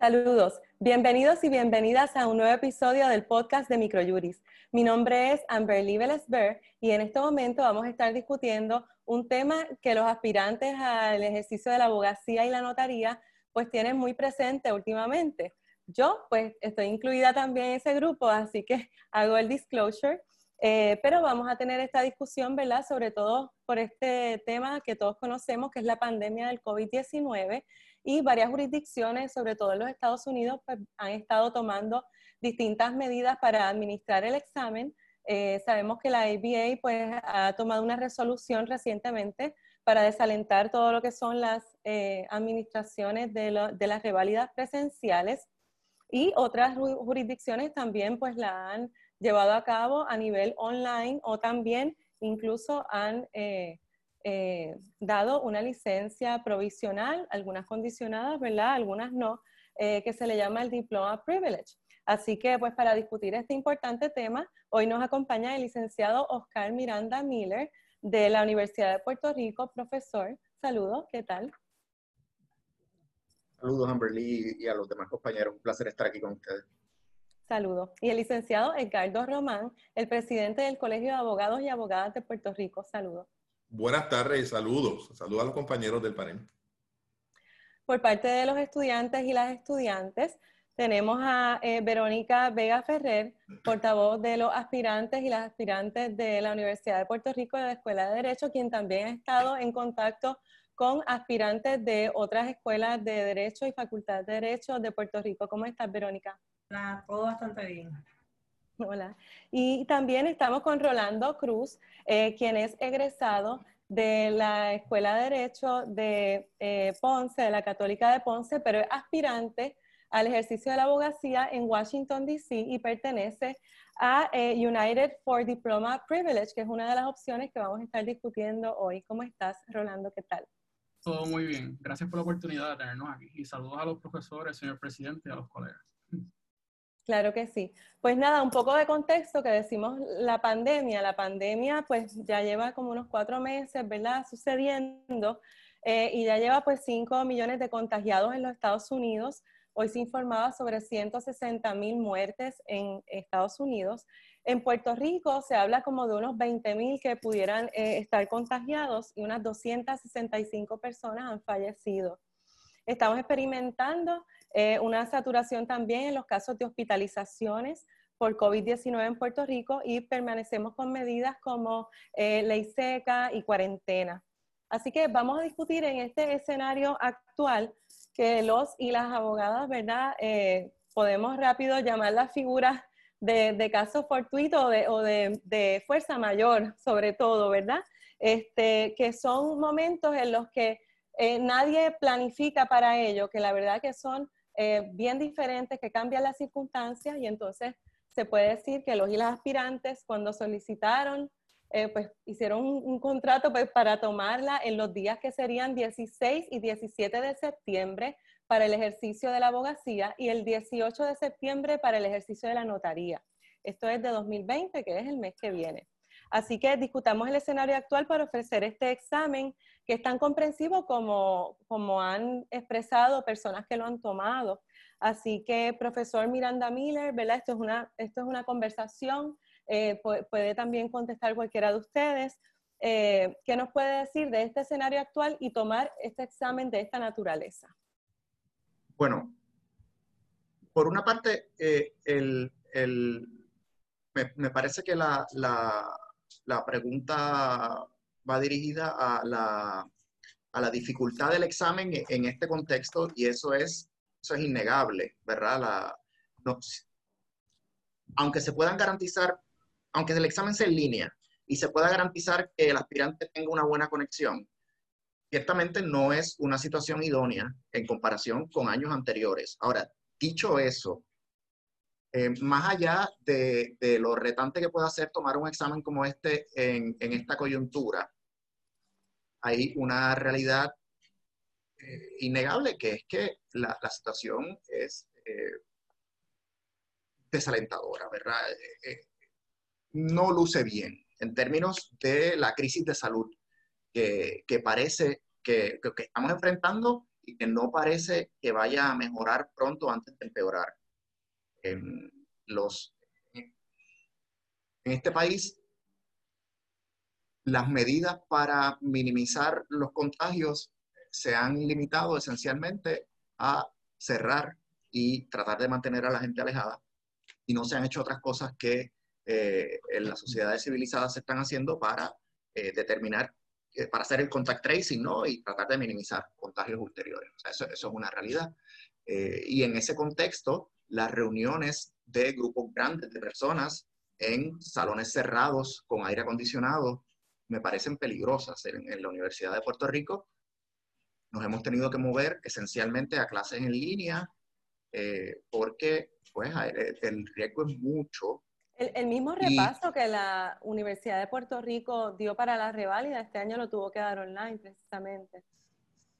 Saludos, bienvenidos y bienvenidas a un nuevo episodio del podcast de Microjuris. Mi nombre es Amberly Velesber y en este momento vamos a estar discutiendo un tema que los aspirantes al ejercicio de la abogacía y la notaría pues tienen muy presente últimamente. Yo pues estoy incluida también en ese grupo, así que hago el disclosure. Eh, pero vamos a tener esta discusión, ¿verdad? Sobre todo por este tema que todos conocemos, que es la pandemia del COVID-19 y varias jurisdicciones, sobre todo en los Estados Unidos, pues, han estado tomando distintas medidas para administrar el examen. Eh, sabemos que la ABA pues, ha tomado una resolución recientemente para desalentar todo lo que son las eh, administraciones de, las reválidas presenciales y otras jurisdicciones también pues la han llevado a cabo a nivel online o también incluso han eh, eh, dado una licencia provisional, algunas condicionadas, ¿verdad? Algunas no, eh, que se le llama el Diploma Privilege. Así que, pues, para discutir este importante tema, hoy nos acompaña el licenciado Oscar Miranda Miller de la Universidad de Puerto Rico, profesor. Saludos, ¿qué tal? Saludos, Amberly, y a los demás compañeros. Un placer estar aquí con ustedes. Saludos. Y el licenciado Edgardo Román, el presidente del Colegio de Abogados y Abogadas de Puerto Rico. Saludos. Buenas tardes y saludos. Saludos a los compañeros del panel. Por parte de los estudiantes y las estudiantes, tenemos a eh, Verónica Vega Ferrer, portavoz de los aspirantes y las aspirantes de la Universidad de Puerto Rico de la Escuela de Derecho, quien también ha estado en contacto con aspirantes de otras escuelas de Derecho y Facultad de Derecho de Puerto Rico. ¿Cómo estás, Verónica? Hola, todo bastante bien. Hola. Y también estamos con Rolando Cruz, eh, quien es egresado de la Escuela de Derecho de eh, Ponce, de la Católica de Ponce, pero es aspirante al ejercicio de la abogacía en Washington, D.C. y pertenece a eh, United for Diploma Privilege, que es una de las opciones que vamos a estar discutiendo hoy. ¿Cómo estás, Rolando? ¿Qué tal? Todo muy bien. Gracias por la oportunidad de tenernos aquí. Y saludos a los profesores, señor presidente, y a los colegas. Claro que sí. Pues nada, un poco de contexto que decimos la pandemia. La pandemia pues ya lleva como unos cuatro meses, ¿verdad? Sucediendo eh, y ya lleva pues 5 millones de contagiados en los Estados Unidos. Hoy se informaba sobre 160 mil muertes en Estados Unidos. En Puerto Rico se habla como de unos 20 mil que pudieran eh, estar contagiados y unas 265 personas han fallecido. Estamos experimentando eh, una saturación también en los casos de hospitalizaciones por COVID-19 en Puerto Rico y permanecemos con medidas como eh, ley seca y cuarentena. Así que vamos a discutir en este escenario actual que los y las abogadas, ¿verdad? Eh, podemos rápido llamar las figuras de, de casos fortuitos o, de, fuerza mayor, sobre todo, ¿verdad? Este, que son momentos en los que nadie planifica para ello, que la verdad que son eh, bien diferentes que cambian las circunstancias y entonces se puede decir que los y las aspirantes cuando solicitaron, eh, pues hicieron un, contrato pues, para tomarla en los días que serían 16 y 17 de septiembre para el ejercicio de la abogacía y el 18 de septiembre para el ejercicio de la notaría. Esto es de 2020, que es el mes que viene. Así que discutamos el escenario actual para ofrecer este examen que es tan comprensivo como, como han expresado personas que lo han tomado. Así que, profesor Miranda Miller, ¿verdad? Esto es una, esto es una conversación, eh, puede, también contestar cualquiera de ustedes. Eh, ¿Qué nos puede decir de este escenario actual y tomar este examen de esta naturaleza? Bueno, por una parte, eh, el, el, me, parece que la, la pregunta va dirigida a la, a la dificultad del examen en este contexto y eso es, es innegable, ¿verdad? Aunque se puedan garantizar, aunque el examen sea en línea y se pueda garantizar que el aspirante tenga una buena conexión, ciertamente no es una situación idónea en comparación con años anteriores. Ahora, dicho eso, eh, más allá de, lo retante que pueda ser tomar un examen como este en, esta coyuntura, hay una realidad eh, innegable que es que la, situación es eh, desalentadora, ¿verdad? no luce bien en términos de la crisis de salud que, parece que, que estamos enfrentando y que no parece que vaya a mejorar pronto antes de empeorar. Los, en este país, las medidas para minimizar los contagios se han limitado esencialmente a cerrar y tratar de mantener a la gente alejada y no se han hecho otras cosas que eh, en las sociedades civilizadas se están haciendo para eh, determinar, eh, para hacer el contact tracing, ¿no? Y tratar de minimizar contagios ulteriores. O sea, eso, eso, es una realidad. y en ese contexto, las reuniones de grupos grandes de personas en salones cerrados con aire acondicionado me parecen peligrosas. En, en la Universidad de Puerto Rico nos hemos tenido que mover esencialmente a clases en línea porque pues, el riesgo es mucho el, mismo repaso que la Universidad de Puerto Rico dio para la reválida, este año lo tuvo que dar online precisamente.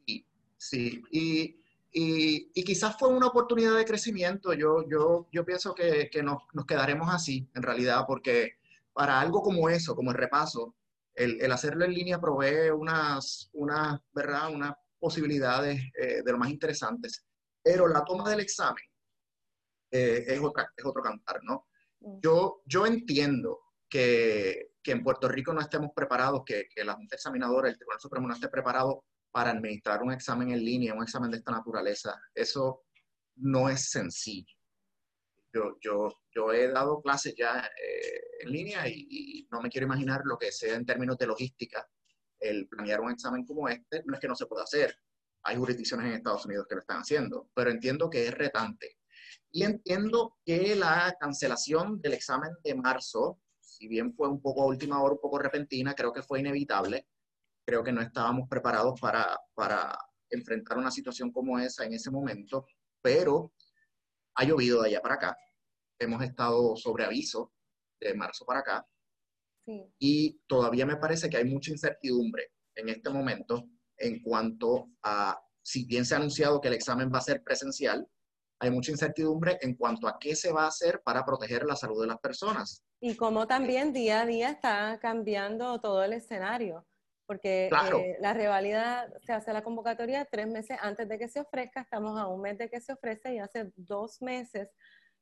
Sí, sí. Y, y, quizás fue una oportunidad de crecimiento. Yo, yo, yo pienso que, que nos, nos, quedaremos así, en realidad, porque para algo como eso, como el repaso, el, el hacerlo en línea provee unas, unas, ¿verdad? unas posibilidades eh, de lo más interesantes. Pero la toma del examen eh, es, otra, es otro cantar, ¿no? Yo, yo entiendo que, que, en Puerto Rico no estemos preparados, que, que la Junta Examinadora, el Tribunal Supremo no esté preparado para administrar un examen en línea, un examen de esta naturaleza. Eso no es sencillo. Yo, yo, yo he dado clases ya eh, en línea y, y, no me quiero imaginar lo que sea en términos de logística el planear un examen como este. No es que no se pueda hacer. Hay jurisdicciones en Estados Unidos que lo están haciendo, pero entiendo que es retante. Y entiendo que la cancelación del examen de marzo, si bien fue un poco a última hora, un poco repentina, creo que fue inevitable. Creo que no estábamos preparados para, para enfrentar una situación como esa en ese momento, pero ha llovido de allá para acá. Hemos estado sobre aviso de marzo para acá. Sí. Y todavía me parece que hay mucha incertidumbre en este momento en cuanto a, si bien se ha anunciado que el examen va a ser presencial, hay mucha incertidumbre en cuanto a qué se va a hacer para proteger la salud de las personas. Y cómo también día a día está cambiando todo el escenario, porque eh, la revalida se hace la convocatoria tres meses antes de que se ofrezca, estamos a un mes de que se ofrece y hace dos meses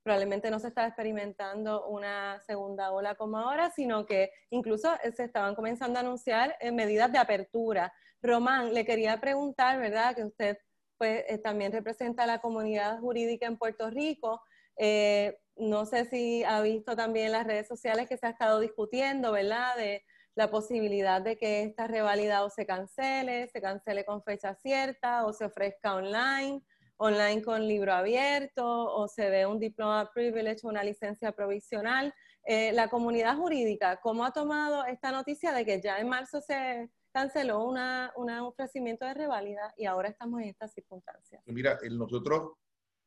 probablemente no se estaba experimentando una segunda ola como ahora, sino que incluso se estaban comenzando a anunciar eh, medidas de apertura. Román, le quería preguntar, ¿verdad? Que usted pues eh, también representa a la comunidad jurídica en Puerto Rico. Eh, no sé si ha visto también las redes sociales que se ha estado discutiendo, ¿verdad? De la posibilidad de que esta revalida o se cancele, se cancele con fecha cierta o se ofrezca online, online con libro abierto o se dé un diploma privilege o una licencia provisional. Eh, la comunidad jurídica, ¿cómo ha tomado esta noticia de que ya en marzo se, canceló una, un ofrecimiento de reválida y ahora estamos en estas circunstancias. Mira, nosotros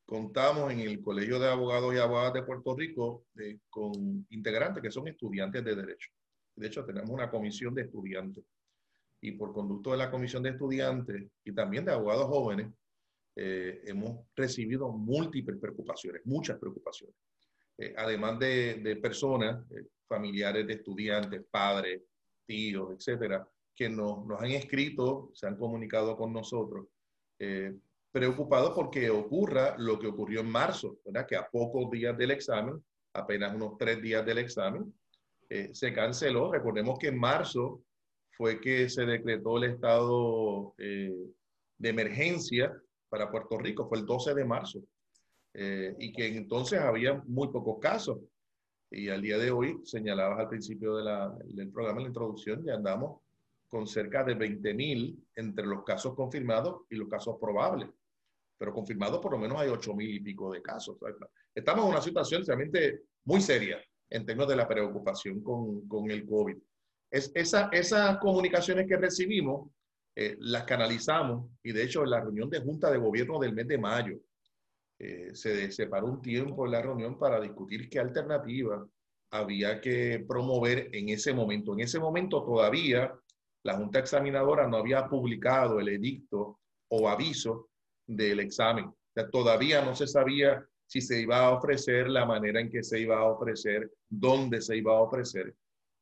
contamos en el Colegio de Abogados y Abogadas de Puerto Rico eh, con integrantes que son estudiantes de Derecho. De hecho, tenemos una comisión de estudiantes. Y por conducto de la comisión de estudiantes y también de abogados jóvenes, eh, hemos recibido múltiples preocupaciones, muchas preocupaciones. Eh, además de, de personas, familiares de estudiantes, padres, tíos, etcétera, que nos, nos, han escrito, se han comunicado con nosotros, eh, preocupados porque ocurra lo que ocurrió en marzo, ¿verdad? que a pocos días del examen, apenas unos tres días del examen, eh, se canceló. Recordemos que en marzo fue que se decretó el estado eh, de emergencia para Puerto Rico, fue el 12 de marzo, eh, y que entonces había muy pocos casos. Y al día de hoy, señalabas al principio del programa, en la introducción, ya andamos con cerca de 20.000 entre los casos confirmados y los casos probables. Pero confirmados por lo menos hay 8.000 y pico de casos. Estamos en una situación realmente muy seria en términos de la preocupación con, con el COVID. Es, esa, esas comunicaciones que recibimos eh, las canalizamos y de hecho en la reunión de Junta de Gobierno del mes de mayo eh, se separó un tiempo en la reunión para discutir qué alternativa había que promover en ese momento. En ese momento todavía la Junta Examinadora no había publicado el edicto o aviso del examen. todavía no se sabía si se iba a ofrecer, la manera en que se iba a ofrecer, dónde se iba a ofrecer.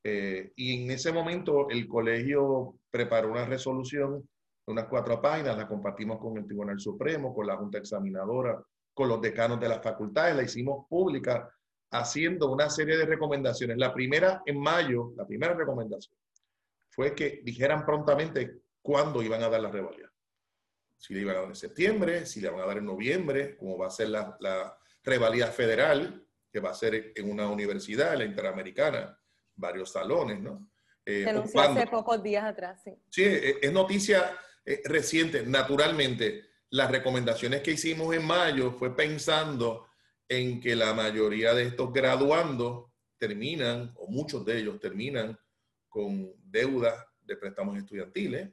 Eh, y en ese momento el colegio preparó una resolución unas cuatro páginas, la compartimos con el Tribunal Supremo, con la Junta Examinadora, con los decanos de las facultades, la hicimos pública haciendo una serie de recomendaciones. La primera en mayo, la primera recomendación fue que dijeran prontamente cuándo iban a dar la revalida. Si le iban a dar en septiembre, si le van a dar en noviembre, como va a ser la, la revalida federal, que va a ser en una universidad, la Interamericana, varios salones, ¿no? Eh, Se anunció hace pocos días atrás, sí. Sí, eh, es noticia eh, reciente. Naturalmente, las recomendaciones que hicimos en mayo fue pensando en que la mayoría de estos graduandos terminan, o muchos de ellos terminan, con deudas de préstamos estudiantiles,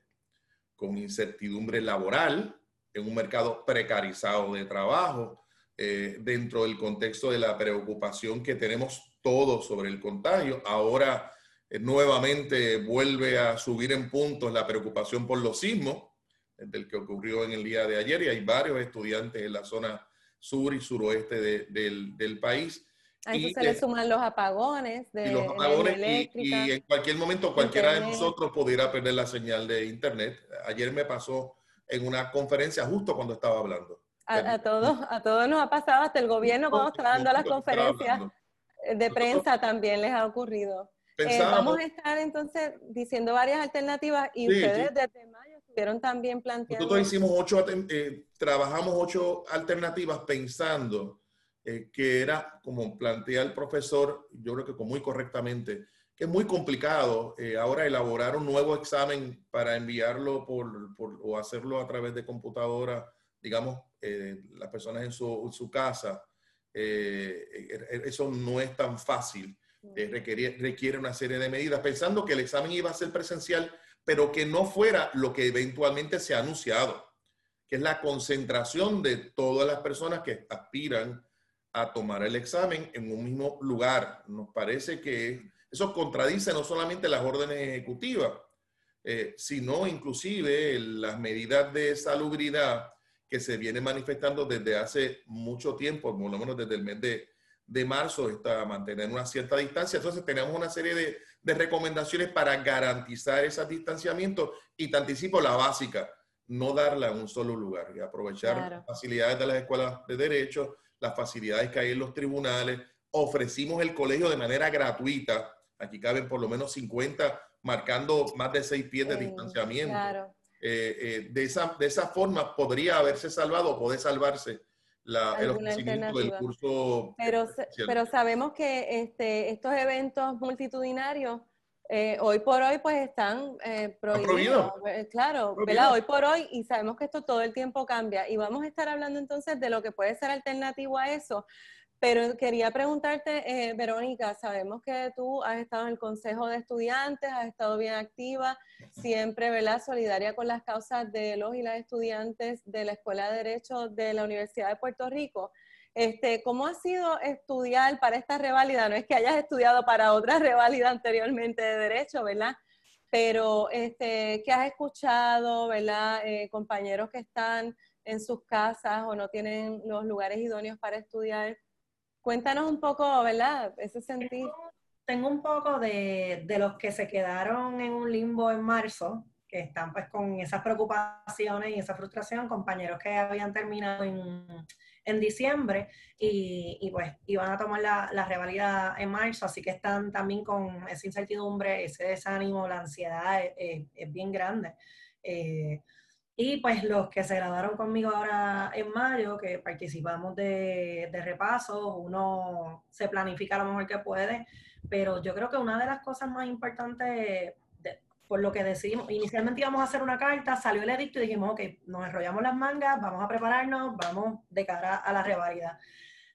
con incertidumbre laboral, en un mercado precarizado de trabajo, eh, dentro del contexto de la preocupación que tenemos todos sobre el contagio. Ahora eh, nuevamente vuelve a subir en puntos la preocupación por los sismos, del que ocurrió en el día de ayer, y hay varios estudiantes en la zona sur y suroeste del, del, país. A eso se le suman los apagones de y los apagones y, y, en cualquier momento cualquiera de nosotros pudiera perder la señal de internet. Ayer me pasó en una conferencia justo cuando estaba hablando. A, todos, a todos nos ha pasado, hasta el gobierno cuando está dando las conferencias de prensa también les ha ocurrido. Eh, vamos a estar entonces diciendo varias alternativas y ustedes desde mayo estuvieron también planteando. Nosotros hicimos ocho, eh, trabajamos ocho alternativas pensando eh, que era, como plantea el profesor, yo creo que muy correctamente, que es muy complicado ahora elaborar un nuevo examen para enviarlo por, por, o hacerlo a través de computadora, digamos, las personas en su, en su casa. eso no es tan fácil. Eh, requiere, requiere una serie de medidas, pensando que el examen iba a ser presencial, pero que no fuera lo que eventualmente se ha anunciado, que es la concentración de todas las personas que aspiran a tomar el examen en un mismo lugar. Nos parece que eso contradice no solamente las órdenes ejecutivas, eh, sino inclusive las medidas de salubridad que se vienen manifestando desde hace mucho tiempo, por lo menos desde el mes de, de marzo está mantener una cierta distancia. Entonces tenemos una serie de, de recomendaciones para garantizar ese distanciamiento y te anticipo la básica, no darla en un solo lugar y aprovechar las facilidades de las escuelas de derecho, las facilidades que hay en los tribunales. Ofrecimos el colegio de manera gratuita. Aquí caben por lo menos 50, marcando más de seis pies de distanciamiento. Eh, eh, de, esa, de esa forma podría haberse salvado o puede salvarse la, el ofrecimiento del curso. Pero, pero sabemos que este, estos eventos multitudinarios eh, hoy por hoy pues están eh, prohibidos. Eh, claro, hoy por hoy y sabemos que esto todo el tiempo cambia y vamos a estar hablando entonces de lo que puede ser alternativo a eso. Pero quería preguntarte, Verónica, sabemos que tú has estado en el Consejo de Estudiantes, has estado bien activa, siempre, ¿verdad? Solidaria con las causas de los y las estudiantes de la Escuela de Derecho de la Universidad de Puerto Rico. Este, ¿Cómo ha sido estudiar para esta reválida? No es que hayas estudiado para otra reválida anteriormente de Derecho, ¿verdad? Pero, este, ¿qué has escuchado, ¿verdad? Eh, compañeros que están en sus casas o no tienen los lugares idóneos para estudiar. Cuéntanos un poco, ¿verdad? Ese sentido tengo un poco de, de, los que se quedaron en un limbo en marzo, que están pues con esas preocupaciones y esa frustración, compañeros que habían terminado en, en diciembre y, y, pues iban a tomar la, la revalida en marzo, así que están también con esa incertidumbre, ese desánimo, la ansiedad es, es, bien grande. Eh, y pues los que se graduaron conmigo ahora en mayo, que participamos de, de repasos, uno se planifica lo mejor que puede, pero yo creo que una de las cosas más importantes, por lo que decidimos, inicialmente íbamos a hacer una carta, salió el edicto y dijimos, ok, nos enrollamos las mangas, vamos a prepararnos, vamos de cara a la revalida.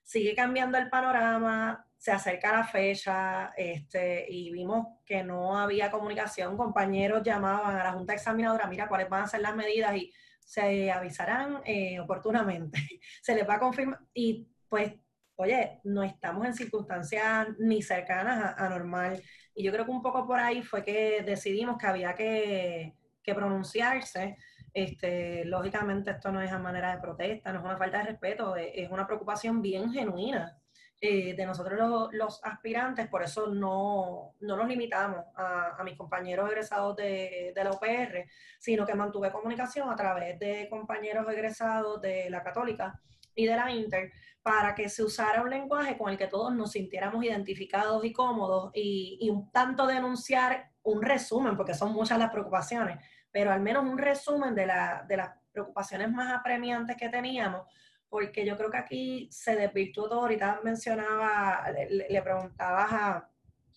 Sigue cambiando el panorama, se acerca la fecha este, y vimos que no había comunicación. Compañeros llamaban a la Junta Examinadora, mira cuáles van a ser las medidas y se avisarán eh, oportunamente. se les va a confirmar y pues oye, no estamos en circunstancias ni cercanas a, normal. Y yo creo que un poco por ahí fue que decidimos que había que, pronunciarse. Este, lógicamente esto no es a manera de protesta, no es una falta de respeto, es, una preocupación bien genuina eh, de nosotros los, aspirantes, por eso no, no nos limitamos a, a, mis compañeros egresados de, de, la UPR, sino que mantuve comunicación a través de compañeros egresados de la Católica y de la Inter para que se usara un lenguaje con el que todos nos sintiéramos identificados y cómodos y, y un tanto denunciar un resumen, porque son muchas las preocupaciones, pero al menos un resumen de, la, de las preocupaciones más apremiantes que teníamos porque yo creo que aquí se desvirtuó todo. Ahorita mencionaba, le, le preguntabas a,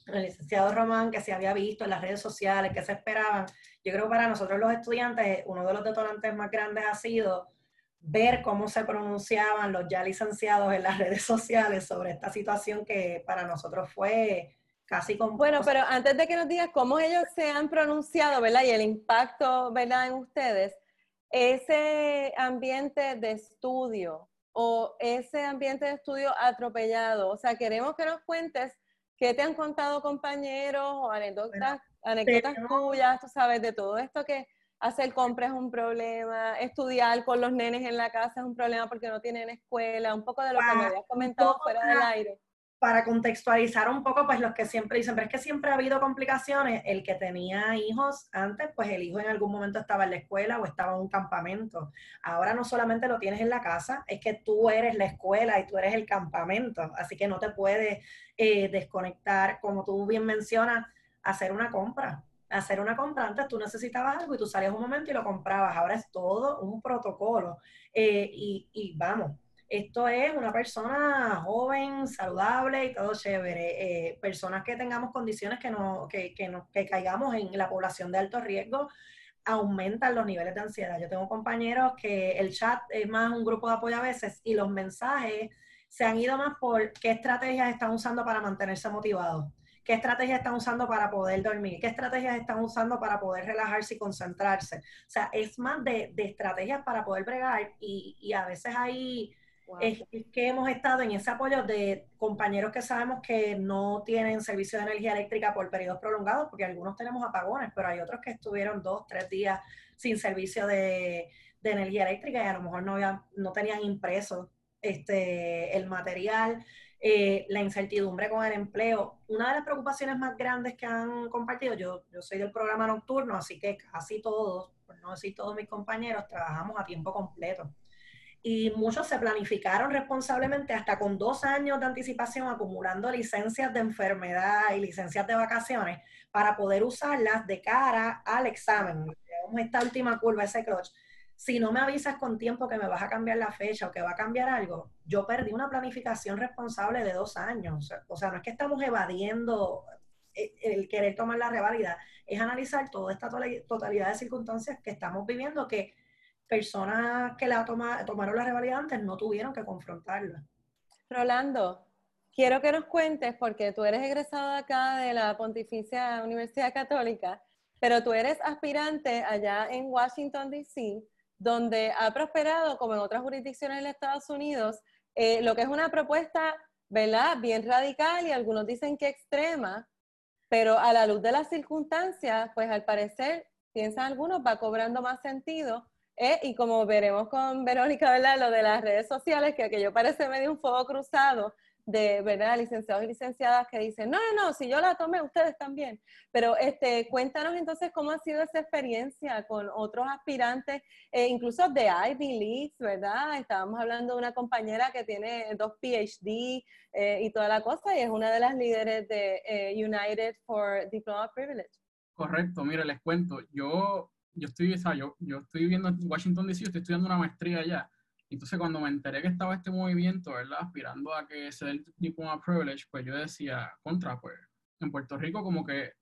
al licenciado Román que se había visto en las redes sociales, que se esperaban. Yo creo que para nosotros los estudiantes, uno de los detonantes más grandes ha sido ver cómo se pronunciaban los ya licenciados en las redes sociales sobre esta situación que para nosotros fue casi como... Bueno, pero antes de que nos digas cómo ellos se han pronunciado, ¿verdad? Y el impacto, ¿verdad? En ustedes, ese ambiente de estudio o ese ambiente de estudio atropellado. O sea, queremos que nos cuentes qué te han contado compañeros o anécdotas, anécdotas tuyas, tú sabes, de todo esto que hacer compras es un problema, estudiar con los nenes en la casa es un problema porque no tienen escuela, un poco de lo que me habías comentado fuera del aire para contextualizar un poco, pues los que siempre dicen, pero es que siempre ha habido complicaciones, el que tenía hijos antes, pues el hijo en algún momento estaba en la escuela o estaba en un campamento. Ahora no solamente lo tienes en la casa, es que tú eres la escuela y tú eres el campamento, así que no te puedes eh, desconectar, como tú bien mencionas, hacer una compra. Hacer una compra, antes tú necesitabas algo y tú salías un momento y lo comprabas, ahora es todo un protocolo. Eh, y, y vamos, esto es una persona joven, saludable y todo chévere. Eh, personas que tengamos condiciones que, no, que, que, no, que caigamos en la población de alto riesgo, aumentan los niveles de ansiedad. Yo tengo compañeros que el chat es más un grupo de apoyo a veces y los mensajes se han ido más por qué estrategias están usando para mantenerse motivados, qué estrategias están usando para poder dormir, qué estrategias están usando para poder relajarse y concentrarse. O sea, es más de, de estrategias para poder bregar y, y a veces hay es, que hemos estado en ese apoyo de compañeros que sabemos que no tienen servicio de energía eléctrica por periodos prolongados, porque algunos tenemos apagones, pero hay otros que estuvieron dos, tres días sin servicio de, energía eléctrica y a lo mejor no, no tenían impreso este, el material, eh, la incertidumbre con el empleo. Una de las preocupaciones más grandes que han compartido, yo, yo soy del programa nocturno, así que casi todos, por no decir todos mis compañeros, trabajamos a tiempo completo y muchos se planificaron responsablemente hasta con dos años de anticipación acumulando licencias de enfermedad y licencias de vacaciones para poder usarlas de cara al examen. esta última curva, ese clutch. Si no me avisas con tiempo que me vas a cambiar la fecha o que va a cambiar algo, yo perdí una planificación responsable de dos años. O sea, no es que estamos evadiendo el querer tomar la revalida, es analizar toda esta totalidad de circunstancias que estamos viviendo que personas que la tomaron la rivalidad antes no tuvieron que confrontarla. Rolando, quiero que nos cuentes, porque tú eres egresado acá de la Pontificia Universidad Católica, pero tú eres aspirante allá en Washington, D.C., donde ha prosperado, como en otras jurisdicciones de Estados Unidos, eh, lo que es una propuesta, ¿verdad?, bien radical y algunos dicen que extrema, pero a la luz de las circunstancias, pues al parecer, piensan algunos, va cobrando más sentido eh, y como veremos con Verónica, ¿verdad? Lo de las redes sociales, que aquello parece medio un fuego cruzado de, ¿verdad? Licenciados y licenciadas que dicen, no, no, no, si yo la tomé, ustedes también. Pero este, cuéntanos entonces cómo ha sido esa experiencia con otros aspirantes, eh, incluso de Ivy League, ¿verdad? Estábamos hablando de una compañera que tiene dos PhD eh, y toda la cosa y es una de las líderes de United for Diploma Privilege. Correcto, mire, les cuento, yo yo estoy, yo, yo estoy viviendo en Washington DC, estoy estudiando una maestría allá. Entonces, cuando me enteré que estaba este movimiento, ¿verdad? Aspirando a que se dé el diploma privilege, pues yo decía, contra, pues, en Puerto Rico como que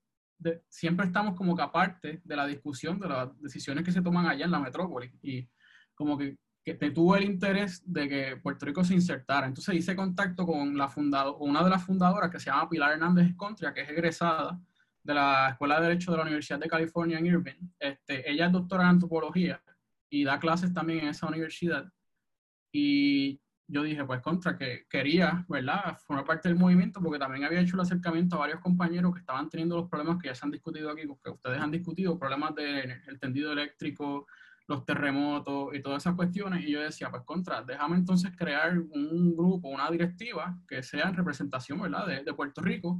siempre estamos como que aparte de la discusión de las decisiones que se toman allá en la metrópoli. Y como que, que te tuvo el interés de que Puerto Rico se insertara. Entonces hice contacto con la fundado, una de las fundadoras que se llama Pilar Hernández Contria, que es egresada de la Escuela de Derecho de la Universidad de California en Irvine. Este, ella es doctora en antropología y da clases también en esa universidad. Y yo dije, pues contra, que quería, ¿verdad?, formar parte del movimiento porque también había hecho el acercamiento a varios compañeros que estaban teniendo los problemas que ya se han discutido aquí, que ustedes han discutido, problemas del tendido eléctrico, los terremotos y todas esas cuestiones. Y yo decía, pues contra, déjame entonces crear un grupo, una directiva que sea en representación, ¿verdad?, de, de Puerto Rico.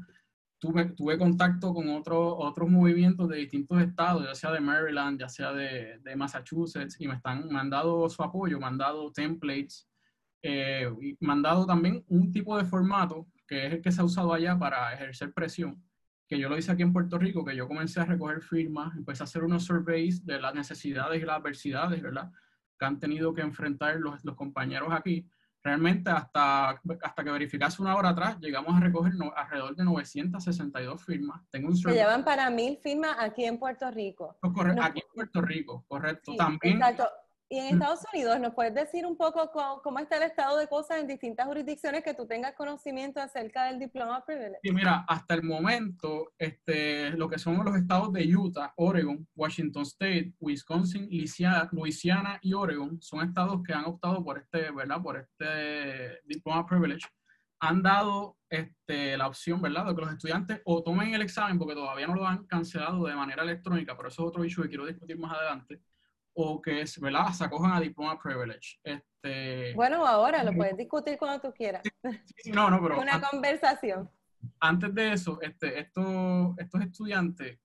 Tuve, tuve contacto con otros otros movimientos de distintos estados, ya sea de Maryland, ya sea de, de Massachusetts, y me, están, dado su apoyo, me han dado templates, eh, y me han dado también un tipo de formato que es el que se ha usado allá para ejercer presión que yo lo hice aquí en Puerto Rico, que yo comencé a recoger firmas, empecé a hacer unos surveys de las necesidades y las adversidades, ¿verdad? Que han tenido que enfrentar los, los compañeros aquí. Realmente hasta, hasta que verificase una hora atrás, llegamos a recoger no, alrededor de 962 firmas. Tengo un. Se llevan para mil firmas aquí en Puerto Rico. Correcto, aquí en Puerto Rico, correcto. Sí, También, exacto. Y en Estados Unidos, ¿nos puedes decir un poco cómo, está el estado de cosas en distintas jurisdicciones que tú tengas conocimiento acerca del diploma privilege? Sí, mira, hasta el momento, este, lo que son los estados de Utah, Oregon, Washington State, Wisconsin, Louisiana y Oregon son estados que han optado por este, ¿verdad? Por este diploma privilege. Han dado este, la opción, ¿verdad?, de que los estudiantes o tomen el examen, porque todavía no lo han cancelado de manera electrónica, pero eso es otro issue que quiero discutir más adelante o que ¿verdad? se acojan a diploma privilege. Este, bueno, ahora lo puedes discutir cuando tú quieras. no, no, pero una conversación. Antes de eso, este, estos, estos estudiantes,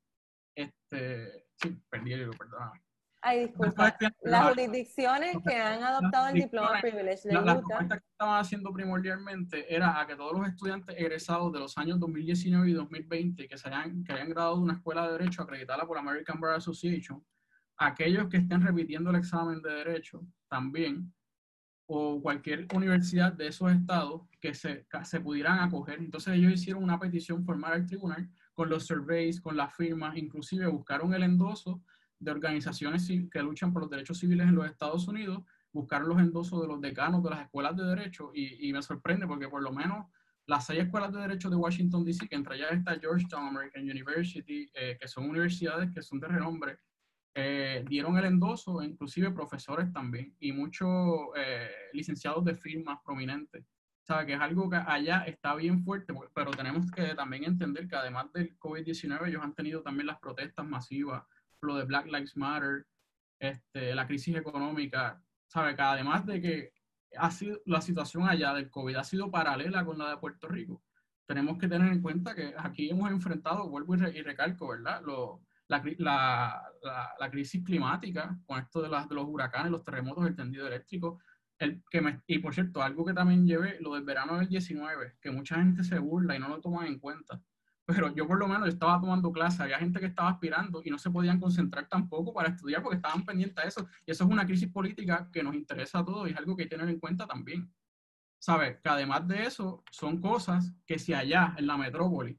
este, sí, perdí el perdóname. Ay, disculpa. Las jurisdicciones que han adoptado el diploma privilege de la, Utah. que estaban haciendo primordialmente era a que todos los estudiantes egresados de los años 2019 y 2020 que, se hayan, que hayan graduado de una escuela de derecho acreditada por la American Bar Association aquellos que estén repitiendo el examen de derecho también, o cualquier universidad de esos estados que se, se pudieran acoger. Entonces ellos hicieron una petición formal al tribunal con los surveys, con las firmas, inclusive buscaron el endoso de organizaciones que luchan por los derechos civiles en los Estados Unidos, buscaron los endosos de los decanos de las escuelas de derecho y, me sorprende porque por lo menos las seis escuelas de derecho de Washington, D.C., que entre ellas está Georgetown American University, eh, que son universidades que son de renombre eh, dieron el endoso, inclusive profesores también, y muchos eh, licenciados de firmas prominentes. O sea, que es algo que allá está bien fuerte, pero tenemos que también entender que además del COVID-19, ellos han tenido también las protestas masivas, lo de Black Lives Matter, este, la crisis económica, ¿sabe? Que además de que ha sido, la situación allá del COVID ha sido paralela con la de Puerto Rico, tenemos que tener en cuenta que aquí hemos enfrentado, vuelvo y, recalco, ¿verdad? La, la, la, crisis climática, con esto de, de los huracanes, los terremotos, el tendido eléctrico. El, que me, y por cierto, algo que también llevé, lo del verano del 19, que mucha gente se burla y no lo toma en cuenta. Pero yo por lo menos estaba tomando clases, había gente que estaba aspirando y no se podían concentrar tampoco para estudiar porque estaban pendientes a eso. Y eso es una crisis política que nos interesa a todos y es algo que hay que tener en cuenta también. ¿Sabes? Que además de eso, son cosas que si allá en la metrópoli,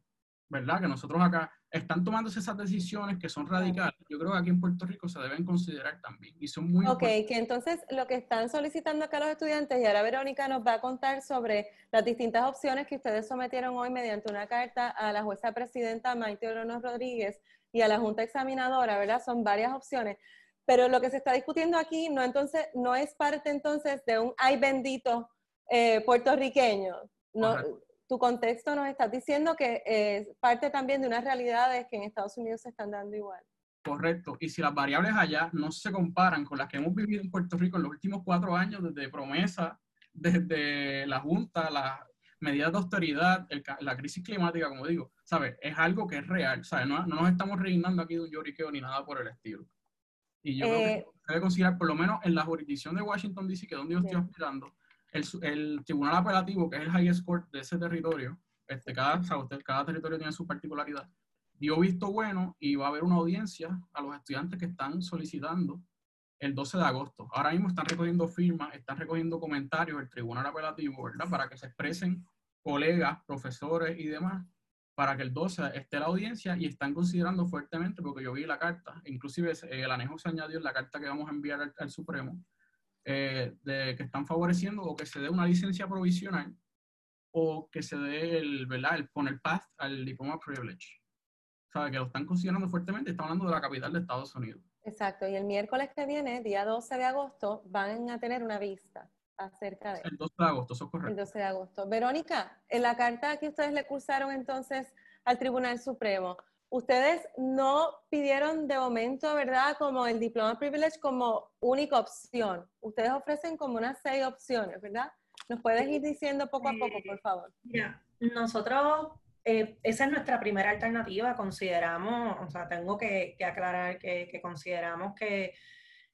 ¿verdad? Que nosotros acá están tomándose esas decisiones que son radicales, yo creo que aquí en Puerto Rico se deben considerar también y son muy Ok, que entonces lo que están solicitando acá los estudiantes, y ahora Verónica nos va a contar sobre las distintas opciones que ustedes sometieron hoy mediante una carta a la jueza presidenta Maite Orono Rodríguez y a la junta examinadora, ¿verdad? Son varias opciones. Pero lo que se está discutiendo aquí no, entonces, no es parte entonces de un ay bendito eh, puertorriqueño. No, tu contexto nos está diciendo que es parte también de unas realidades que en Estados Unidos se están dando igual. Correcto. Y si las variables allá no se comparan con las que hemos vivido en Puerto Rico en los últimos cuatro años, desde promesa, desde la Junta, las medidas de austeridad, la crisis climática, como digo, ¿sabes? Es algo que es real, ¿sabes? No, no nos estamos reinando aquí de un lloriqueo ni nada por el estilo. Y yo creo que eh, se debe considerar, por lo menos en la jurisdicción de Washington, D.C., que es donde yo estoy aspirando, el, el, tribunal apelativo, que es el highest court de ese territorio, este, cada, cada territorio tiene su particularidad, dio visto bueno y va a haber una audiencia a los estudiantes que están solicitando el 12 de agosto. Ahora mismo están recogiendo firmas, están recogiendo comentarios del tribunal apelativo, ¿verdad? Para que se expresen colegas, profesores y demás, para que el 12 esté la audiencia y están considerando fuertemente, porque yo vi la carta, inclusive el anejo se añadió en la carta que vamos a enviar al Supremo, eh, de, que están favoreciendo o que se dé una licencia provisional o que se dé el, ¿verdad? el poner path al diploma privilege. ¿Sabe? Que lo están considerando fuertemente. Estamos hablando de la capital de Estados Unidos. Exacto. Y el miércoles que viene, día 12 de agosto, van a tener una vista acerca de... El 12 de agosto, eso es correcto. El 12 de agosto. Verónica, en la carta que ustedes le cursaron entonces al Tribunal Supremo, ustedes no pidieron de momento, ¿verdad? Como el diploma privilege como única opción. Ustedes ofrecen como unas seis opciones, ¿verdad? ¿Nos puedes ir diciendo poco a poco, por favor? Mira, nosotros, eh, esa es nuestra primera alternativa. Consideramos, o sea, tengo que, aclarar que consideramos que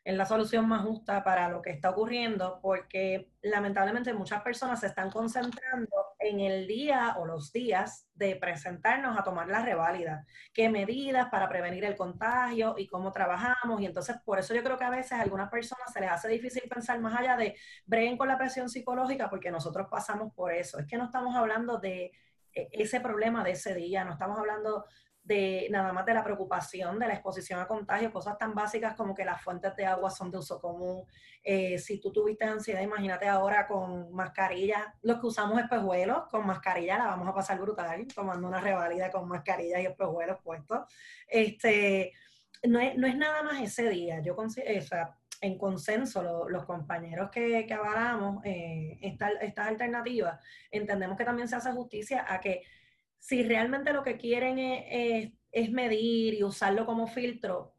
es la solución más justa para lo que está ocurriendo, porque lamentablemente muchas personas se están concentrando en el día o los días de presentarnos a tomar la reválida, qué medidas para prevenir el contagio y cómo trabajamos. Y entonces, por eso yo creo que a veces a algunas personas se les hace difícil pensar más allá de breguen con la presión psicológica, porque nosotros pasamos por eso. Es que no estamos hablando de e, ese problema de ese día, no estamos hablando de nada más de la preocupación de la exposición a contagio, cosas tan básicas como que las fuentes de agua son de uso común. Eh, si tú tuviste ansiedad, imagínate ahora con mascarilla, los que usamos espejuelos, con mascarilla la vamos a pasar brutal, tomando una revalida con mascarilla y espejuelos puestos. Este, no, es, no es nada más ese día, yo o sea, en consenso los compañeros que, que avalamos eh, estas alternativas, entendemos que también se hace justicia a que si realmente lo que quieren es, medir y usarlo como filtro,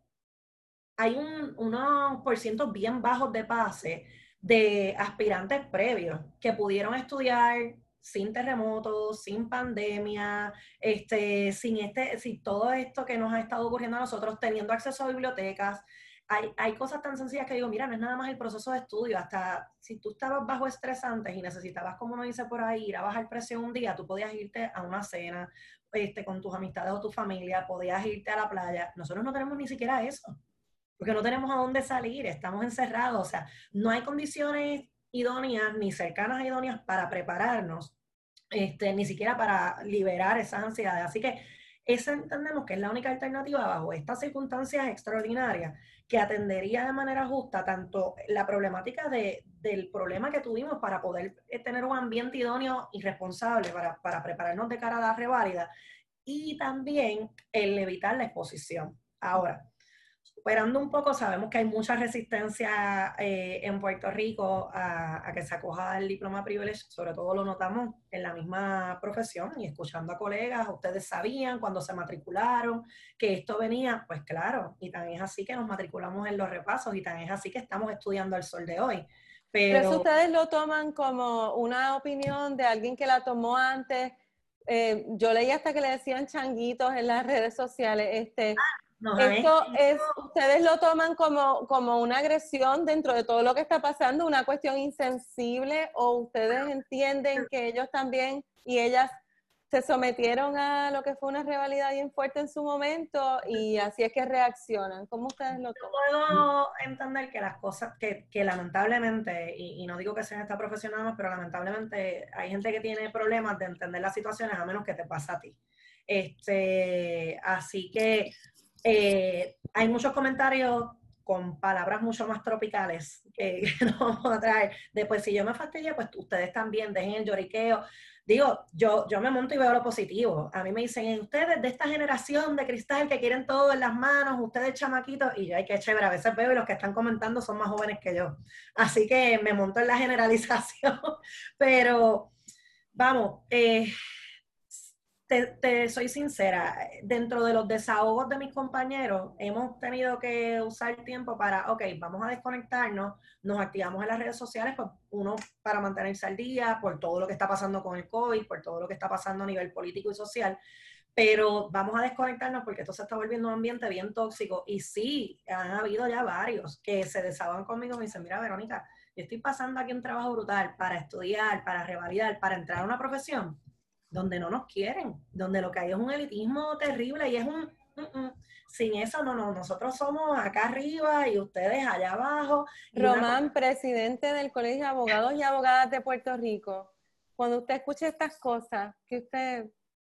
hay un, unos porcientos bien bajos de pase de aspirantes previos que pudieron estudiar sin terremotos, sin pandemia, este, sin este, sin todo esto que nos ha estado ocurriendo a nosotros, teniendo acceso a bibliotecas, hay, cosas tan sencillas que digo, mira, no es nada más el proceso de estudio, hasta si tú estabas bajo estrés antes y necesitabas, como uno dice por ahí, ir a bajar presión un día, tú podías irte a una cena este, con tus amistades o tu familia, podías irte a la playa. Nosotros no tenemos ni siquiera eso, porque no tenemos a dónde salir, estamos encerrados, o sea, no hay condiciones idóneas ni cercanas a idóneas para prepararnos, este, ni siquiera para liberar esas ansiedades. Así que esa entendemos que es la única alternativa bajo estas circunstancias extraordinarias que atendería de manera justa tanto la problemática de, del problema que tuvimos para poder eh, tener un ambiente idóneo y responsable para, para prepararnos de cara a la reválida y también el evitar la exposición. Ahora, Esperando un poco, sabemos que hay mucha resistencia eh, en Puerto Rico a, que se acoja el diploma privilege, sobre todo lo notamos en la misma profesión y escuchando a colegas, ustedes sabían cuando se matricularon que esto venía, pues claro, y tan es así que nos matriculamos en los repasos y tan es así que estamos estudiando el sol de hoy. Pero, ustedes lo toman como una opinión de alguien que la tomó antes. Eh, yo leí hasta que le decían changuitos en las redes sociales. Este, ah, esto es, ustedes lo toman como, como una agresión dentro de todo lo que está pasando, una cuestión insensible, o ustedes entienden que ellos también y ellas se sometieron a lo que fue una rivalidad bien fuerte en su momento y así es que reaccionan. ¿Cómo ustedes lo toman? puedo entender que las cosas, que, que lamentablemente, y, y, no digo que sean esta profesionales, pero lamentablemente hay gente que tiene problemas de entender las situaciones a menos que te pasa a ti. Este, así que eh, hay muchos comentarios con palabras mucho más tropicales que, no vamos a traer. Después, si yo me fastidié, pues ustedes también dejen el lloriqueo. Digo, yo, yo me monto y veo lo positivo. A mí me dicen, ustedes de esta generación de cristal que quieren todo en las manos, ustedes chamaquitos, y yo, hay que chévere, a veces veo y los que están comentando son más jóvenes que yo. Así que me monto en la generalización. Pero, vamos, eh, te, soy sincera, dentro de los desahogos de mis compañeros, hemos tenido que usar tiempo para, ok, vamos a desconectarnos, nos activamos en las redes sociales, pues uno para mantenerse al día por todo lo que está pasando con el COVID, por todo lo que está pasando a nivel político y social, pero vamos a desconectarnos porque esto se está volviendo un ambiente bien tóxico y sí, han habido ya varios que se desahogan conmigo y me dicen, mira Verónica, yo estoy pasando aquí un trabajo brutal para estudiar, para revalidar, para entrar a una profesión donde no nos quieren, donde lo que hay es un elitismo terrible y es un... Mm, mm, sin eso, no, no, nosotros somos acá arriba y ustedes allá abajo. Román, presidente del Colegio de Abogados y Abogadas de Puerto Rico, cuando usted escucha estas cosas, ¿qué usted...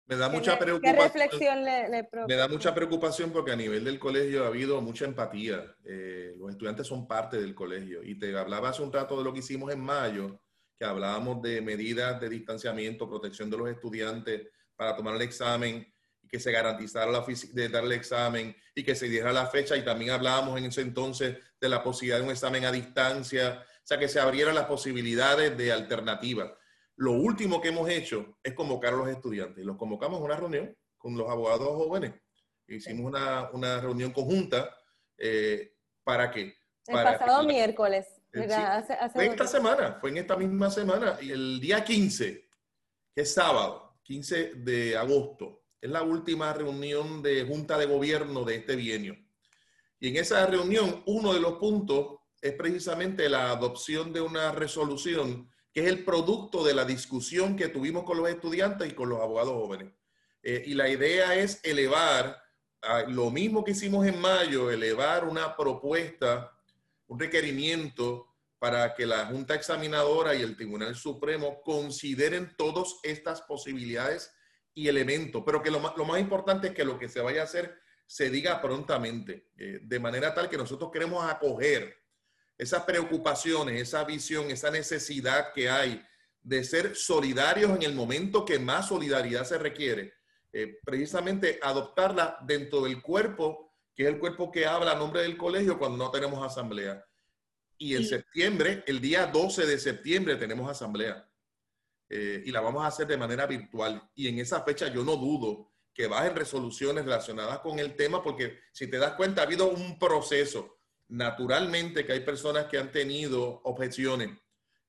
Me da mucha preocupación. ¿Qué reflexión le, le Me da mucha preocupación porque a nivel del colegio ha habido mucha empatía. Eh, los estudiantes son parte del colegio. Y te hablaba hace un rato de lo que hicimos en mayo que hablábamos de medidas de distanciamiento, protección de los estudiantes para tomar el examen y que se garantizara la de dar el examen y que se diera la fecha y también hablábamos en ese entonces de la posibilidad de un examen a distancia, o sea, que se abrieran las posibilidades de alternativa. Lo último que hemos hecho es convocar a los estudiantes. Los convocamos a una reunión con los abogados jóvenes Hicimos una, una reunión conjunta. Eh, ¿Para qué? El pasado miércoles. Eh, fue en esta semana, fue en esta misma semana. Y el día 15, que es sábado, 15 de agosto, es la última reunión de Junta de Gobierno de este bienio. Y en esa reunión, uno de los puntos es precisamente la adopción de una resolución que es el producto de la discusión que tuvimos con los estudiantes y con los abogados jóvenes. Eh, y la idea es elevar, lo mismo que hicimos en mayo, elevar una propuesta, un requerimiento para que la Junta Examinadora y el Tribunal Supremo consideren todas estas posibilidades y elementos, pero que lo más, importante es que lo que se vaya a hacer se diga prontamente, eh, de manera tal que nosotros queremos acoger esas preocupaciones, esa visión, esa necesidad que hay de ser solidarios en el momento que más solidaridad se requiere, eh, precisamente adoptarla dentro del cuerpo, que es el cuerpo que habla a nombre del colegio cuando no tenemos asamblea. Y en septiembre, el día 12 de septiembre, tenemos asamblea. Eh, y la vamos a hacer de manera virtual. Y en esa fecha yo no dudo que bajen resoluciones relacionadas con el tema, porque si te das cuenta, ha habido un proceso naturalmente que hay personas que han tenido objeciones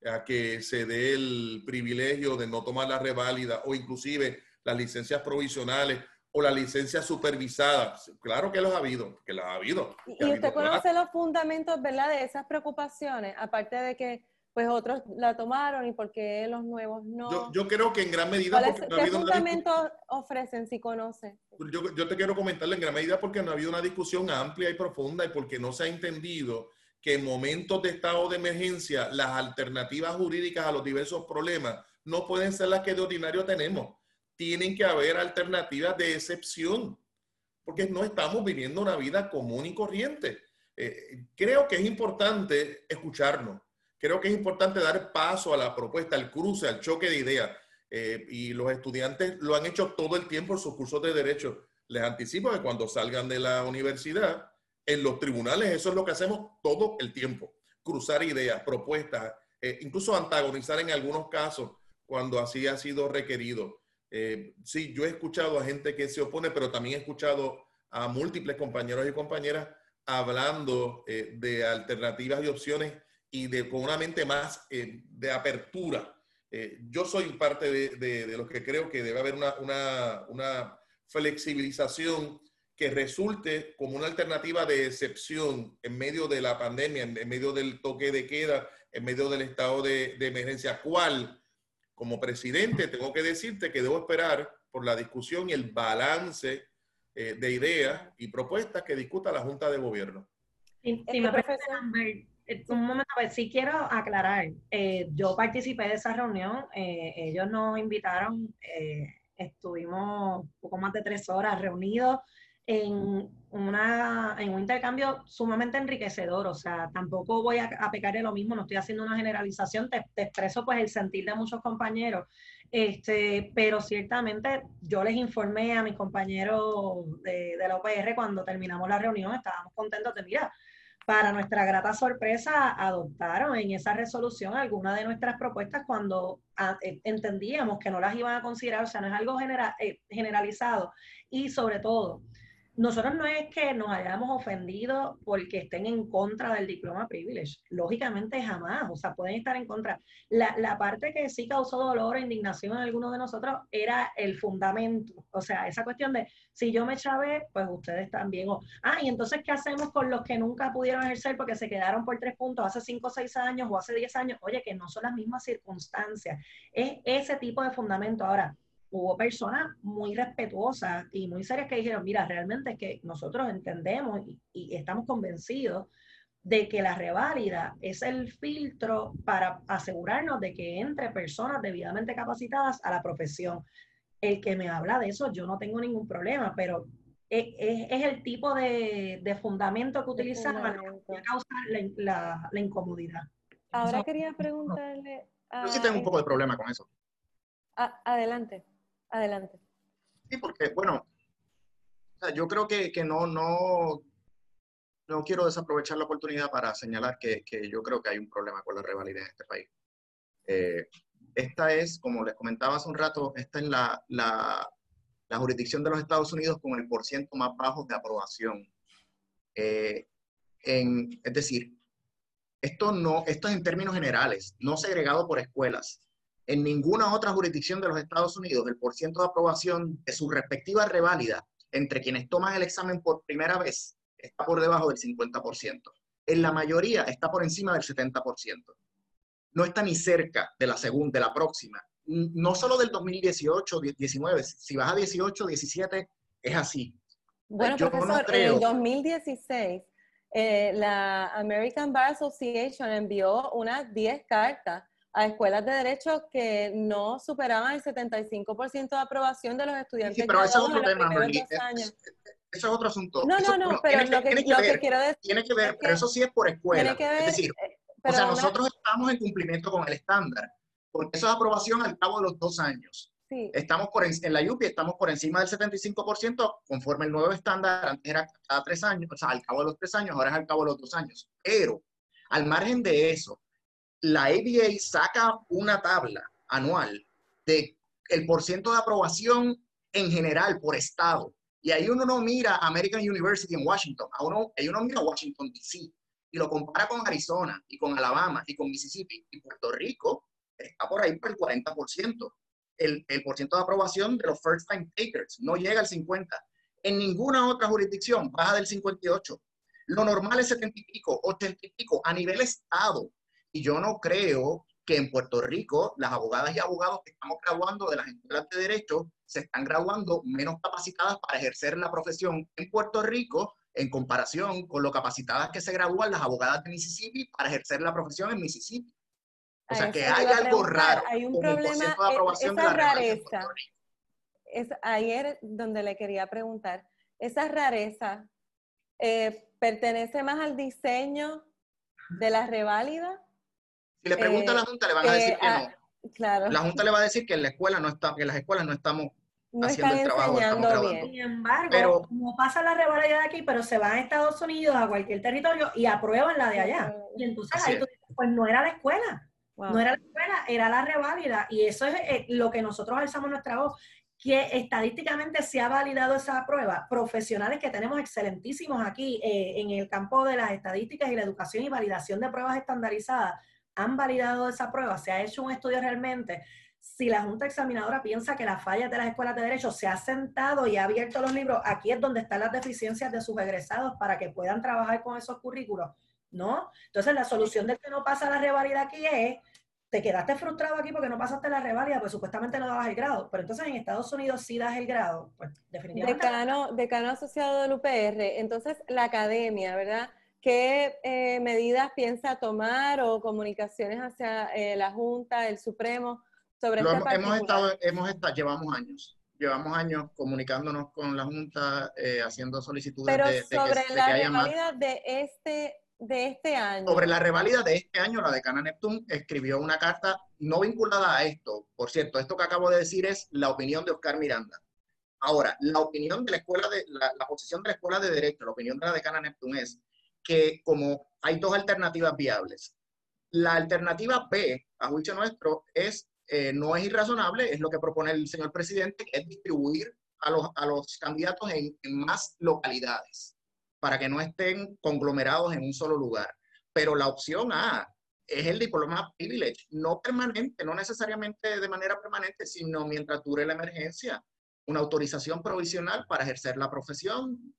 a que se dé el privilegio de no tomar la reválida o inclusive las licencias provisionales o las licencias supervisadas. Claro que los ha habido, que las ha habido. ¿Y usted conoce los fundamentos, verdad, de esas preocupaciones? Aparte de que pues otros la tomaron y por qué los nuevos no. Yo, creo que en gran medida... Porque ¿Qué fundamentos ofrecen si conoce? Yo, yo, te quiero comentarle en gran medida porque no ha habido una discusión amplia y profunda y porque no se ha entendido que en momentos de estado de emergencia las alternativas jurídicas a los diversos problemas no pueden ser las que de ordinario tenemos. Tienen que haber alternativas de excepción porque no estamos viviendo una vida común y corriente. Eh, creo que es importante escucharnos creo que es importante dar paso a la propuesta, al cruce, al choque de ideas. Eh, y los estudiantes lo han hecho todo el tiempo en sus cursos de derecho. Les anticipo que cuando salgan de la universidad, en los tribunales eso es lo que hacemos todo el tiempo. Cruzar ideas, propuestas, eh, incluso antagonizar en algunos casos cuando así ha sido requerido. Eh, sí, yo he escuchado a gente que se opone, pero también he escuchado a múltiples compañeros y compañeras hablando de alternativas y opciones y de, con una mente más eh, de apertura. Eh, yo soy parte de, de, los que creo que debe haber una, una, una, flexibilización que resulte como una alternativa de excepción en medio de la pandemia, en, medio del toque de queda, en medio del estado de, de emergencia, cual como presidente tengo que decirte que debo esperar por la discusión y el balance eh, de ideas y propuestas que discuta la Junta de Gobierno. Sí, me eh, un momento, pues sí quiero aclarar. Eh, yo participé de esa reunión, eh, ellos nos invitaron, estuvimos poco más de tres horas reunidos en, una, en un intercambio sumamente enriquecedor. O sea, tampoco voy a, pecar de lo mismo, no estoy haciendo una generalización, te, expreso pues el sentir de muchos compañeros. Este, pero ciertamente yo les informé a mis compañeros de, de la OPR cuando terminamos la reunión, estábamos contentos de, mira, para nuestra grata sorpresa, adoptaron en esa resolución algunas de nuestras propuestas cuando ah, eh, entendíamos que no las iban a considerar, o sea, no es algo eh, generalizado. Y sobre todo, nosotros no es que nos hayamos ofendido porque estén en contra del diploma privilege. Lógicamente jamás, o sea, pueden estar en contra. La, la parte que sí causó dolor e indignación en algunos de nosotros era el fundamento. O sea, esa cuestión de si yo me chavé, pues ustedes también. O, ah, y entonces, ¿qué hacemos con los que nunca pudieron ejercer porque se quedaron por tres puntos hace cinco o seis años o hace diez años? Oye, que no son las mismas circunstancias. Es ese tipo de fundamento. Ahora, hubo personas muy respetuosas y muy serias que dijeron, mira, realmente es que nosotros entendemos y, estamos convencidos de que la reválida es el filtro para asegurarnos de que entre personas debidamente capacitadas a la profesión. El que me habla de eso, yo no tengo ningún problema, pero es, es, el tipo de, de, fundamento que utilizan para causar la, la, incomodidad. Ahora quería preguntarle... Yo sí tengo un poco de problema con eso. adelante. Adelante. Sí, porque, bueno, yo creo que, que, no, no, no quiero desaprovechar la oportunidad para señalar que, que yo creo que hay un problema con la revalida en este país. Eh, esta es, como les comentaba hace un rato, esta es la, la, la jurisdicción de los Estados Unidos con el porciento más bajo de aprobación. Eh, en, es decir, esto, no, esto es en términos generales, no segregado por escuelas. En ninguna otra jurisdicción de los Estados Unidos, el porciento de aprobación de su respectiva reválida entre quienes toman el examen por primera vez está por debajo del 50%. En la mayoría está por encima del 70%. No está ni cerca de la segunda, de la próxima. No solo del 2018, 19, si vas a 18, 17, es así. Bueno, profesor, en el 2016 eh, la American Bar Association envió unas 10 cartas a escuelas de derecho que no superaban el 75% de aprobación de los estudiantes. Sí, pero eso es otro tema, Eso es otro asunto. No, no, no, pero lo, que, quiero decir... Tiene que ver, pero eso sí es por escuela. es decir, eh, o sea, nosotros estamos en cumplimiento con el estándar, porque eso es aprobación al cabo de los dos años. Estamos por en, la UPI estamos por encima del 75% conforme el nuevo estándar, antes era cada tres años, o sea, al cabo de los tres años, ahora es al cabo de los dos años. Pero, al margen de eso, la ABA saca una tabla anual de el porciento de aprobación en general por estado. Y ahí uno no mira American University en Washington, uno, ahí uno mira Washington, D.C. y lo compara con Arizona y con Alabama y con Mississippi y Puerto Rico está por ahí por el 40% el, el porciento de aprobación de los first time takers, no llega al 50. En ninguna otra jurisdicción baja del 58. Lo normal es 70 y pico, 80 y pico a nivel estado. Y yo no creo que en Puerto Rico las abogadas y abogados que estamos graduando de las escuelas de derecho se están graduando menos capacitadas para ejercer la profesión en Puerto Rico en comparación con lo capacitadas que se gradúan las abogadas de Mississippi para ejercer la profesión en Mississippi. O sea, que hay algo raro. Hay un problema, de aprobación esa rareza. Es ayer donde le quería preguntar, ¿esa rareza eh, pertenece más al diseño de la reválida? Si le pregunta a la eh, Junta, le van a decir que no. Claro. La Junta le va a decir que en la escuela no está, que en las escuelas no estamos haciendo el trabajo. Estamos bien. Sin embargo, pero, como pasa la reválida de aquí, pero se van a Estados Unidos, a cualquier territorio, y aprueban la de allá. Y entonces ahí tú dices, pues no era la escuela. No era la escuela, era la reválida. Y eso es eh, lo que nosotros alzamos nuestra voz, que estadísticamente se ha validado esa prueba. Profesionales que tenemos excelentísimos aquí eh, en el campo de las estadísticas y la educación y validación de pruebas estandarizadas han validado esa prueba. Se ha hecho un estudio realmente. Si la Junta Examinadora piensa que las fallas de las escuelas de derecho se ha sentado y ha abierto los libros, aquí es donde están las deficiencias de sus egresados para que puedan trabajar con esos currículos ¿no? Entonces la solución de que no pasa la revalida aquí es, te quedaste frustrado aquí porque no pasaste la revalida, pues supuestamente no dabas el grado, pero entonces en Estados Unidos sí das el grado, pues definitivamente. Decano, decano asociado del UPR, entonces la academia, ¿verdad? ¿Qué eh, medidas piensa tomar o comunicaciones hacia eh, la Junta, el Supremo, sobre Lo este hemos, estado, hemos estado, llevamos años, llevamos años comunicándonos con la Junta, eh, haciendo solicitudes de, sobre la de de este de este año. Sobre la reválida de este año, la decana Neptune escribió una carta no vinculada a esto. Por cierto, esto que acabo de decir es la opinión de Oscar Miranda. Ahora, la opinión de la escuela de la, posición de la escuela de derecho, la opinión de la decana Neptune es que como hay dos alternativas viables, la alternativa B, a juicio nuestro, es eh, no es irrazonable, es lo que propone el señor presidente, que es distribuir a los, a los candidatos en más localidades para que no estén conglomerados en un solo lugar. Pero la opción A es el diploma privilege, no permanente, no necesariamente de manera permanente, sino mientras dure la emergencia, una autorización provisional para ejercer la profesión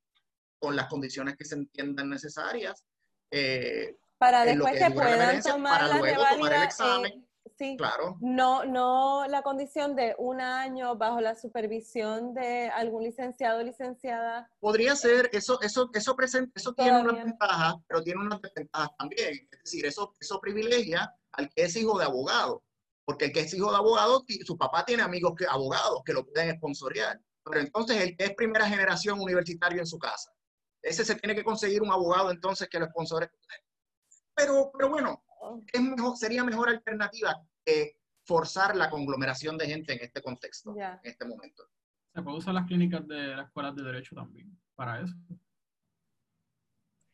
con las condiciones que se entiendan necesarias. Eh, para después que, puedan tomar para luego tomar el examen Sí. Claro. No, no la condición de un año bajo la supervisión de algún licenciado o licenciada. Podría ser, eso, eso, eso, presenta, eso tiene una ventaja, pero tiene unas desventajas también. Es decir, eso, eso privilegia al que es hijo de abogado. Porque el que es hijo de abogado, su papá tiene amigos que, abogados que lo pueden esponsorear. Pero entonces el que es primera generación universitario en su casa, ese se tiene que conseguir un abogado entonces que lo sponsore. Pero, pero bueno, es mejor, sería mejor alternativa que forzar la conglomeración de gente en este contexto, en este momento. Se puede usar las clínicas de las escuelas de derecho también para eso.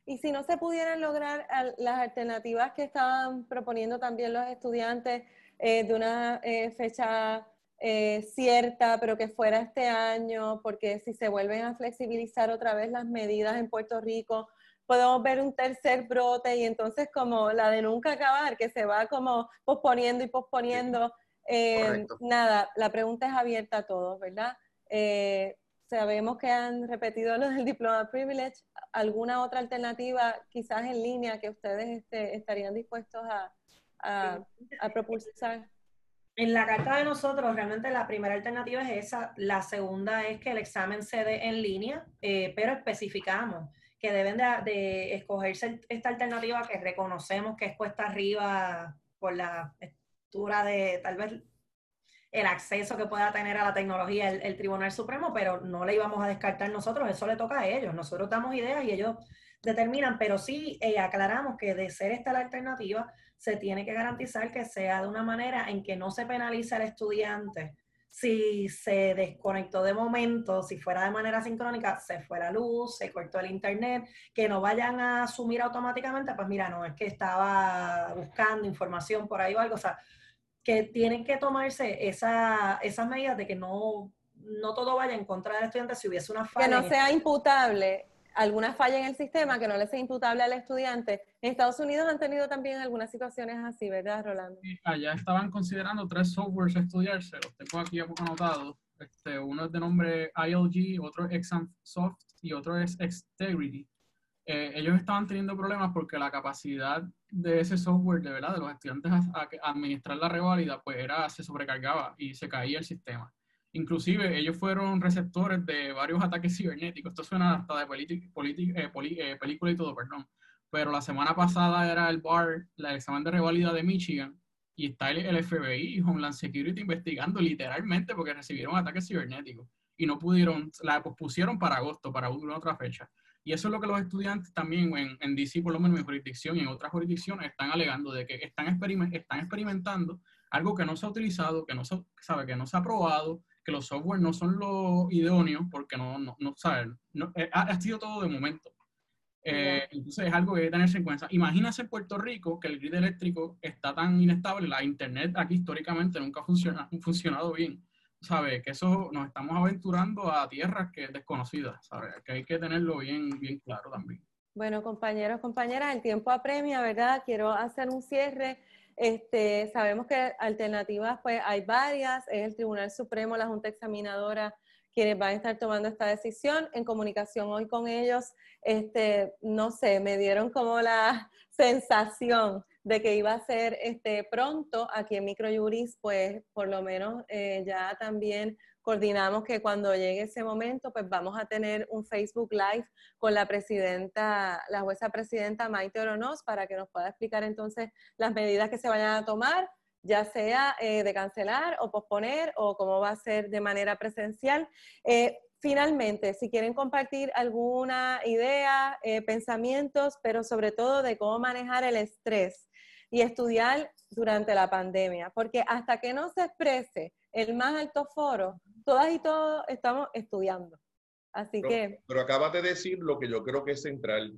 Y si no se pudieran lograr las alternativas que estaban proponiendo también los estudiantes eh, de una eh, fecha eh, cierta, pero que fuera este año, porque si se vuelven a flexibilizar otra vez las medidas en Puerto Rico, podemos ver un tercer brote y entonces como la de nunca acabar, que se va como posponiendo y posponiendo. Eh, nada, la pregunta es abierta a todos, ¿verdad? Eh, sabemos que han repetido lo del diploma privilege. ¿Alguna otra alternativa, quizás en línea, que ustedes este, estarían dispuestos a, a propulsar? En la carta de nosotros, realmente la primera alternativa es esa, la segunda es que el examen se dé en línea, eh, pero especificamos que deben de, escogerse esta alternativa que reconocemos que es cuesta arriba por la estructura de tal vez el acceso que pueda tener a la tecnología el, Tribunal Supremo, pero no le íbamos a descartar nosotros, eso le toca a ellos. Nosotros damos ideas y ellos determinan, pero sí eh, aclaramos que de ser esta la alternativa, se tiene que garantizar que sea de una manera en que no se penalice al estudiante si se desconectó de momento, si fuera de manera sincrónica, se fue la luz, se cortó el internet, que no vayan a asumir automáticamente, pues mira, no, es que estaba buscando información por ahí o algo, o sea, que tienen que tomarse esa, esas medidas de que no, no todo vaya en contra del estudiante si hubiese una falla. Que no sea imputable alguna falla en el sistema que no le sea imputable al estudiante. En Estados Unidos han tenido también algunas situaciones así, ¿verdad, Rolando? Sí, allá estaban considerando tres softwares a estudiarse, los tengo aquí anotados. Este, uno es de nombre ILG, otro es ExamSoft y otro es Xtegrity. Eh, ellos estaban teniendo problemas porque la capacidad de ese software, de verdad, de los estudiantes a, administrar la reválida, pues era, se sobrecargaba y se caía el sistema. Inclusive ellos fueron receptores de varios ataques cibernéticos. Esto suena hasta de eh, eh, película y todo, perdón. Pero la semana pasada era el BAR, el examen de revalida de Michigan, y está el, FBI y Homeland Security investigando literalmente porque recibieron ataques cibernéticos y no pudieron, la pospusieron para agosto, para una otra fecha. Y eso es lo que los estudiantes también en, en DC, por lo menos en mi jurisdicción y en otras jurisdicciones, están alegando de que están, están experimentando algo que no se ha utilizado, que no se, sabe, que no se ha probado, que los software no son los idóneos porque no, no, no saben, no, eh, ha, sido todo de momento. Eh, entonces es algo que hay que tenerse en cuenta. Imagínese en Puerto Rico que el grid eléctrico está tan inestable, la internet aquí históricamente nunca ha funcionado, funcionado bien. ¿Sabe? Que eso nos estamos aventurando a tierras que desconocidas, ¿sabe? Que hay que tenerlo bien, bien claro también. Bueno, compañeros, compañeras, el tiempo apremia, ¿verdad? Quiero hacer un cierre. Este, sabemos que alternativas, pues hay varias, es el Tribunal Supremo, la Junta Examinadora, quienes van a estar tomando esta decisión. En comunicación hoy con ellos, este, no sé, me dieron como la sensación de que iba a ser este, pronto aquí en Microjuris, pues por lo menos eh, ya también coordinamos que cuando llegue ese momento, pues vamos a tener un Facebook Live con la presidenta, la jueza presidenta Maite Oronoz, para que nos pueda explicar entonces las medidas que se vayan a tomar, ya sea eh, de cancelar o posponer o cómo va a ser de manera presencial. Eh, finalmente, si quieren compartir alguna idea, eh, pensamientos, pero sobre todo de cómo manejar el estrés y estudiar durante la pandemia, porque hasta que no se exprese el más alto foro, todas y todos estamos estudiando. Así que... Pero acabas de decir lo que yo creo que es central.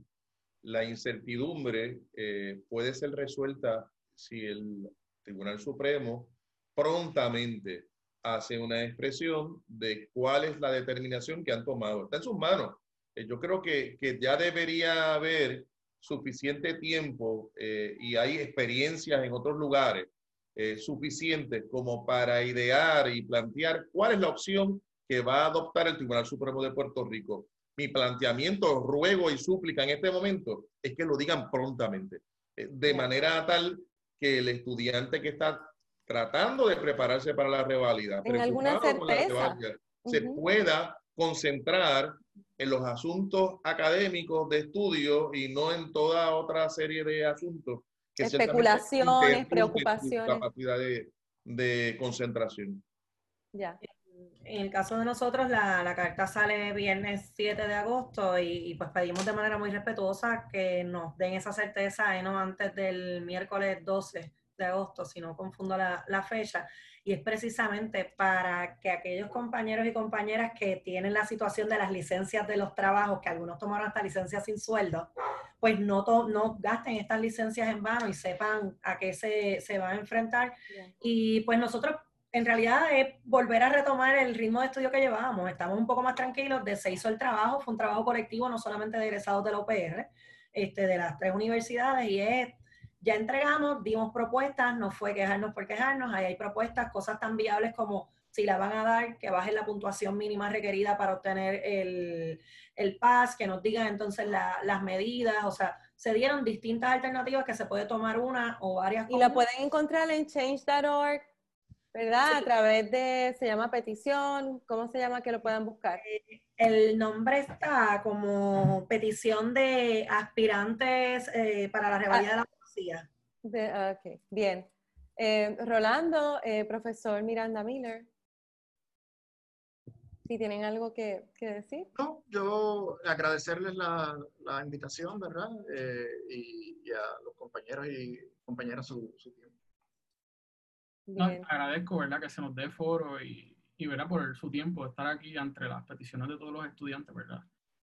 La incertidumbre eh, puede ser resuelta si el Tribunal Supremo prontamente hace una expresión de cuál es la determinación que han tomado. Está en sus manos. Eh, yo creo que, que, ya debería haber suficiente tiempo eh, y hay experiencias en otros lugares eh, suficientes como para idear y plantear cuál es la opción que va a adoptar el Tribunal Supremo de Puerto Rico. Mi planteamiento, ruego y súplica en este momento es que lo digan prontamente, eh, de manera tal que el estudiante que está tratando de prepararse para la reválida, alguna se pueda concentrar en los asuntos académicos de estudio y no en toda otra serie de asuntos especulaciones, preocupaciones. Capacidad de, de, concentración. Ya. En el caso de nosotros, la, la carta sale viernes 7 de agosto y, y, pues pedimos de manera muy respetuosa que nos den esa certeza, ¿eh? no antes del miércoles 12 de agosto, si no confundo la, la fecha y es precisamente para que aquellos compañeros y compañeras que tienen la situación de las licencias de los trabajos, que algunos tomaron hasta licencias sin sueldo, pues no, no gasten estas licencias en vano y sepan a qué se, se van a enfrentar. Y pues nosotros en realidad es volver a retomar el ritmo de estudio que llevábamos. Estamos un poco más tranquilos, de se hizo el trabajo, fue un trabajo colectivo, no solamente de egresados de la UPR, este, de las tres universidades, y es, ya entregamos, dimos propuestas, no fue quejarnos por quejarnos, ahí hay propuestas, cosas tan viables como si la van a dar, que bajen la puntuación mínima requerida para obtener el, el PAS, que nos digan entonces las medidas, o sea, se dieron distintas alternativas que se puede tomar una o varias. Y la pueden encontrar en change.org, ¿verdad? A través de, se llama petición, ¿cómo se llama que lo puedan buscar? Eh, el nombre está como petición de aspirantes eh, para la revalida de la De, ok, bien. Eh, Rolando, profesor Miranda Miller si tienen algo que, decir. No, yo agradecerles la, invitación, ¿verdad? Eh, y, a los compañeros y compañeras su, tiempo. No, agradezco, ¿verdad? Que se nos dé foro y, y ¿verdad? Por su tiempo estar aquí entre las peticiones de todos los estudiantes, ¿verdad?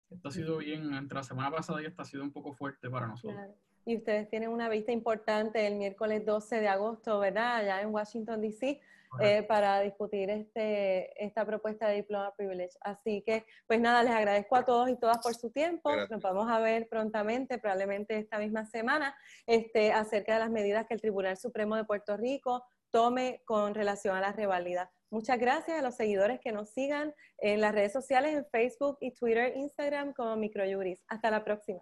Esto ha sido bien, entre la semana pasada y esta ha sido un poco fuerte para nosotros. Y ustedes tienen una vista importante el miércoles 12 de agosto, ¿verdad? Allá en Washington, D.C. Eh, para discutir este, esta propuesta de diploma privilege. Así que, pues nada, les agradezco a todos y todas por su tiempo. Nos vamos a ver prontamente, probablemente esta misma semana, este, acerca de las medidas que el Tribunal Supremo de Puerto Rico tome con relación a la revalida. Muchas gracias a los seguidores que nos sigan en las redes sociales, en Facebook y Twitter, Instagram como Microjuris. Hasta la próxima.